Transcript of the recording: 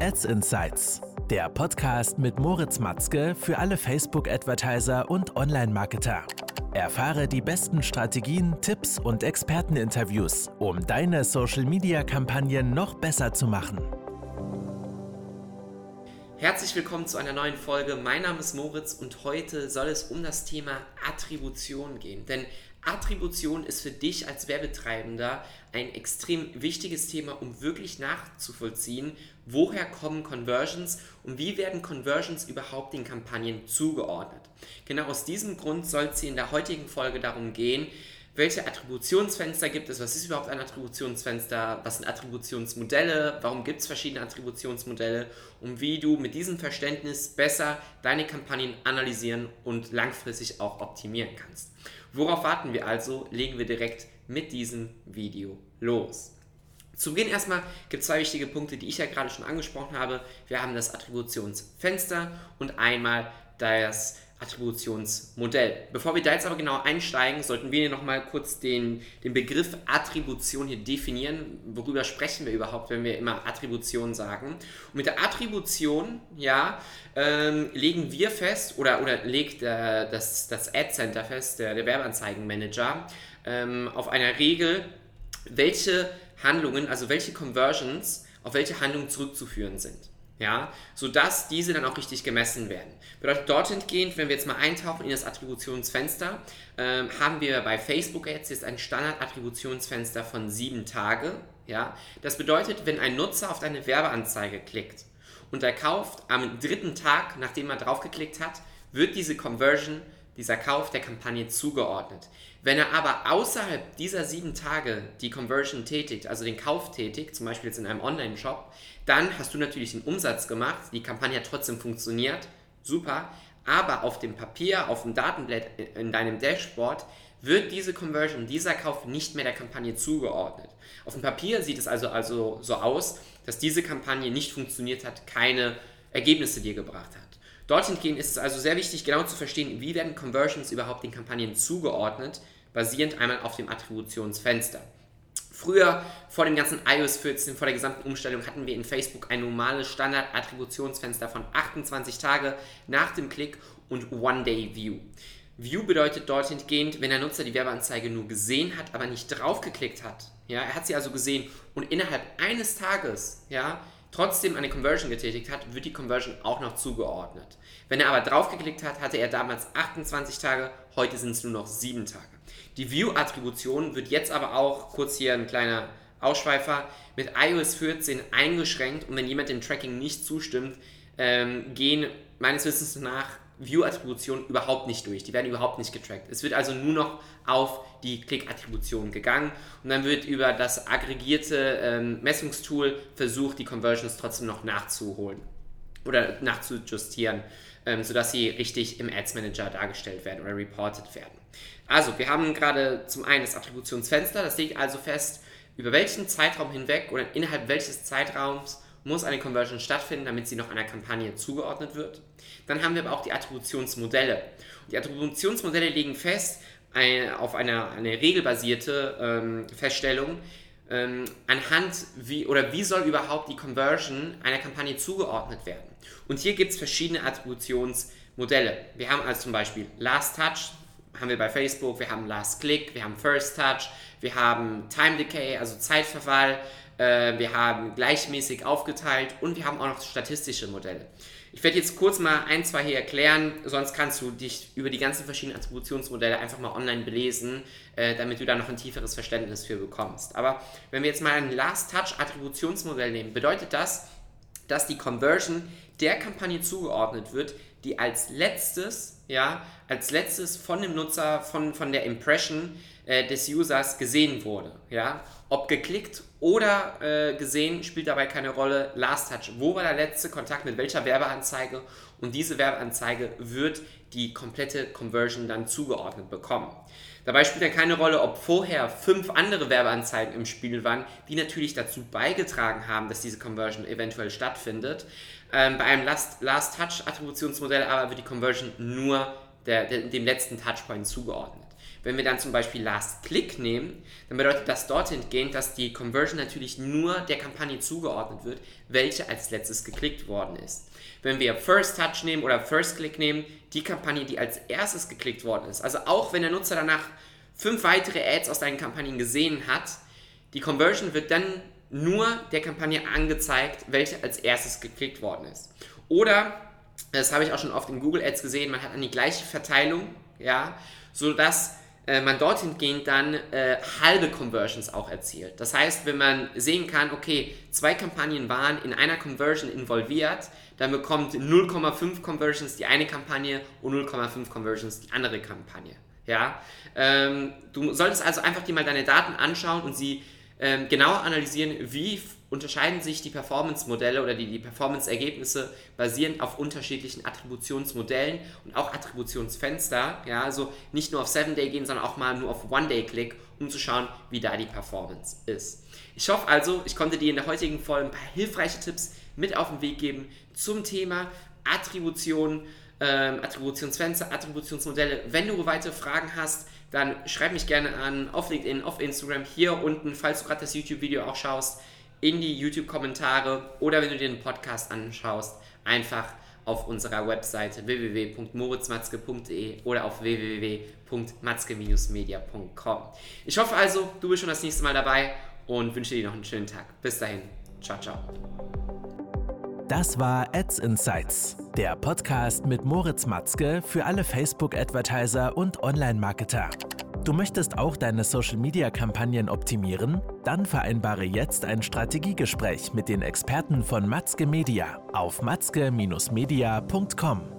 Ads Insights, der Podcast mit Moritz Matzke für alle Facebook-Advertiser und Online-Marketer. Erfahre die besten Strategien, Tipps und Experteninterviews, um deine Social-Media-Kampagnen noch besser zu machen. Herzlich willkommen zu einer neuen Folge. Mein Name ist Moritz und heute soll es um das Thema Attribution gehen. Denn Attribution ist für dich als Werbetreibender ein extrem wichtiges Thema, um wirklich nachzuvollziehen, woher kommen Conversions und wie werden Conversions überhaupt den Kampagnen zugeordnet. Genau aus diesem Grund soll es in der heutigen Folge darum gehen, welche Attributionsfenster gibt es, was ist überhaupt ein Attributionsfenster, was sind Attributionsmodelle, warum gibt es verschiedene Attributionsmodelle und wie du mit diesem Verständnis besser deine Kampagnen analysieren und langfristig auch optimieren kannst. Worauf warten wir also? Legen wir direkt mit diesem Video los. Zu Beginn erstmal gibt es zwei wichtige Punkte, die ich ja gerade schon angesprochen habe. Wir haben das Attributionsfenster und einmal das Attributionsmodell. Bevor wir da jetzt aber genau einsteigen, sollten wir hier nochmal kurz den, den Begriff Attribution hier definieren. Worüber sprechen wir überhaupt, wenn wir immer Attribution sagen? Und mit der Attribution, ja, ähm, legen wir fest oder, oder legt äh, das, das Ad Center fest, der, der Werbeanzeigenmanager, ähm, auf einer Regel, welche Handlungen, also welche Conversions auf welche Handlungen zurückzuführen sind ja, sodass diese dann auch richtig gemessen werden. Bedeutet dorthin gehend, wenn wir jetzt mal eintauchen in das Attributionsfenster, ähm, haben wir bei Facebook jetzt, jetzt ein Standard-Attributionsfenster von sieben Tage. Ja, das bedeutet, wenn ein Nutzer auf deine Werbeanzeige klickt und er kauft am dritten Tag, nachdem er draufgeklickt hat, wird diese Conversion, dieser Kauf der Kampagne zugeordnet. Wenn er aber außerhalb dieser sieben Tage die Conversion tätigt, also den Kauf tätigt, zum Beispiel jetzt in einem Online-Shop, dann hast du natürlich den Umsatz gemacht, die Kampagne hat trotzdem funktioniert, super, aber auf dem Papier, auf dem Datenblatt, in deinem Dashboard wird diese Conversion, dieser Kauf nicht mehr der Kampagne zugeordnet. Auf dem Papier sieht es also, also so aus, dass diese Kampagne nicht funktioniert hat, keine Ergebnisse dir gebracht hat. Dorthin gehen ist es also sehr wichtig, genau zu verstehen, wie werden Conversions überhaupt den Kampagnen zugeordnet, basierend einmal auf dem Attributionsfenster. Früher, vor dem ganzen iOS 14, vor der gesamten Umstellung, hatten wir in Facebook ein normales Standard-Attributionsfenster von 28 Tage nach dem Klick und One-Day-View. View bedeutet dorthin gehend, wenn der Nutzer die Werbeanzeige nur gesehen hat, aber nicht draufgeklickt hat. Ja, er hat sie also gesehen und innerhalb eines Tages, ja, trotzdem eine Conversion getätigt hat, wird die Conversion auch noch zugeordnet. Wenn er aber draufgeklickt hat, hatte er damals 28 Tage, heute sind es nur noch 7 Tage. Die View-Attribution wird jetzt aber auch, kurz hier ein kleiner Ausschweifer, mit iOS 14 eingeschränkt und wenn jemand dem Tracking nicht zustimmt, ähm, gehen meines Wissens nach View-Attributionen überhaupt nicht durch. Die werden überhaupt nicht getrackt. Es wird also nur noch auf die Click-Attribution gegangen und dann wird über das aggregierte ähm, Messungstool versucht, die Conversions trotzdem noch nachzuholen oder nachzujustieren, ähm, sodass sie richtig im Ads Manager dargestellt werden oder reported werden. Also, wir haben gerade zum einen das Attributionsfenster, das legt also fest, über welchen Zeitraum hinweg oder innerhalb welches Zeitraums muss eine Conversion stattfinden, damit sie noch einer Kampagne zugeordnet wird. Dann haben wir aber auch die Attributionsmodelle. Die Attributionsmodelle legen fest, eine, auf eine, eine regelbasierte ähm, Feststellung, ähm, anhand wie oder wie soll überhaupt die Conversion einer Kampagne zugeordnet werden. Und hier gibt es verschiedene Attributionsmodelle. Wir haben also zum Beispiel Last Touch, haben wir bei Facebook, wir haben Last Click, wir haben First Touch, wir haben Time Decay, also Zeitverfall, äh, wir haben gleichmäßig aufgeteilt und wir haben auch noch statistische Modelle. Ich werde jetzt kurz mal ein, zwei hier erklären, sonst kannst du dich über die ganzen verschiedenen Attributionsmodelle einfach mal online belesen, äh, damit du da noch ein tieferes Verständnis für bekommst. Aber wenn wir jetzt mal ein Last Touch Attributionsmodell nehmen, bedeutet das, dass die Conversion der Kampagne zugeordnet wird, die als letztes, ja, als letztes von dem Nutzer, von, von der Impression äh, des Users gesehen wurde. Ja? Ob geklickt oder äh, gesehen, spielt dabei keine Rolle. Last Touch, wo war der letzte Kontakt mit welcher Werbeanzeige? Und diese Werbeanzeige wird die komplette Conversion dann zugeordnet bekommen. Dabei spielt dann keine Rolle, ob vorher fünf andere Werbeanzeigen im Spiel waren, die natürlich dazu beigetragen haben, dass diese Conversion eventuell stattfindet. Ähm, bei einem Last, Last Touch Attributionsmodell aber wird die Conversion nur der, der, dem letzten Touchpoint zugeordnet. Wenn wir dann zum Beispiel Last Click nehmen, dann bedeutet das dorthin gehend, dass die Conversion natürlich nur der Kampagne zugeordnet wird, welche als letztes geklickt worden ist. Wenn wir First Touch nehmen oder First Click nehmen, die Kampagne, die als erstes geklickt worden ist. Also auch wenn der Nutzer danach fünf weitere Ads aus deinen Kampagnen gesehen hat, die Conversion wird dann nur der Kampagne angezeigt, welche als erstes geklickt worden ist. Oder, das habe ich auch schon oft in Google Ads gesehen, man hat dann die gleiche Verteilung, ja, sodass äh, man dorthin gehend dann äh, halbe Conversions auch erzielt. Das heißt, wenn man sehen kann, okay, zwei Kampagnen waren in einer Conversion involviert, dann bekommt 0,5 Conversions die eine Kampagne und 0,5 Conversions die andere Kampagne. Ja? Ähm, du solltest also einfach dir mal deine Daten anschauen und sie ähm, genauer analysieren, wie unterscheiden sich die Performance-Modelle oder die, die Performance-Ergebnisse basierend auf unterschiedlichen Attributionsmodellen und auch Attributionsfenster. Ja, also nicht nur auf 7-Day gehen, sondern auch mal nur auf One-Day-Click, um zu schauen, wie da die Performance ist. Ich hoffe also, ich konnte dir in der heutigen Folge ein paar hilfreiche Tipps mit auf den Weg geben zum Thema Attribution, ähm, Attributionsfenster, Attributionsmodelle. Wenn du weitere Fragen hast, dann schreib mich gerne an auf LinkedIn, auf Instagram, hier unten, falls du gerade das YouTube-Video auch schaust, in die YouTube-Kommentare oder wenn du dir den Podcast anschaust, einfach auf unserer Webseite www.moritzmatzke.de oder auf www.matzke-media.com. Ich hoffe also, du bist schon das nächste Mal dabei und wünsche dir noch einen schönen Tag. Bis dahin. Ciao, ciao. Das war Ads Insights, der Podcast mit Moritz Matzke für alle Facebook-Advertiser und Online-Marketer. Du möchtest auch deine Social-Media-Kampagnen optimieren? Dann vereinbare jetzt ein Strategiegespräch mit den Experten von Matzke Media auf matzke-media.com.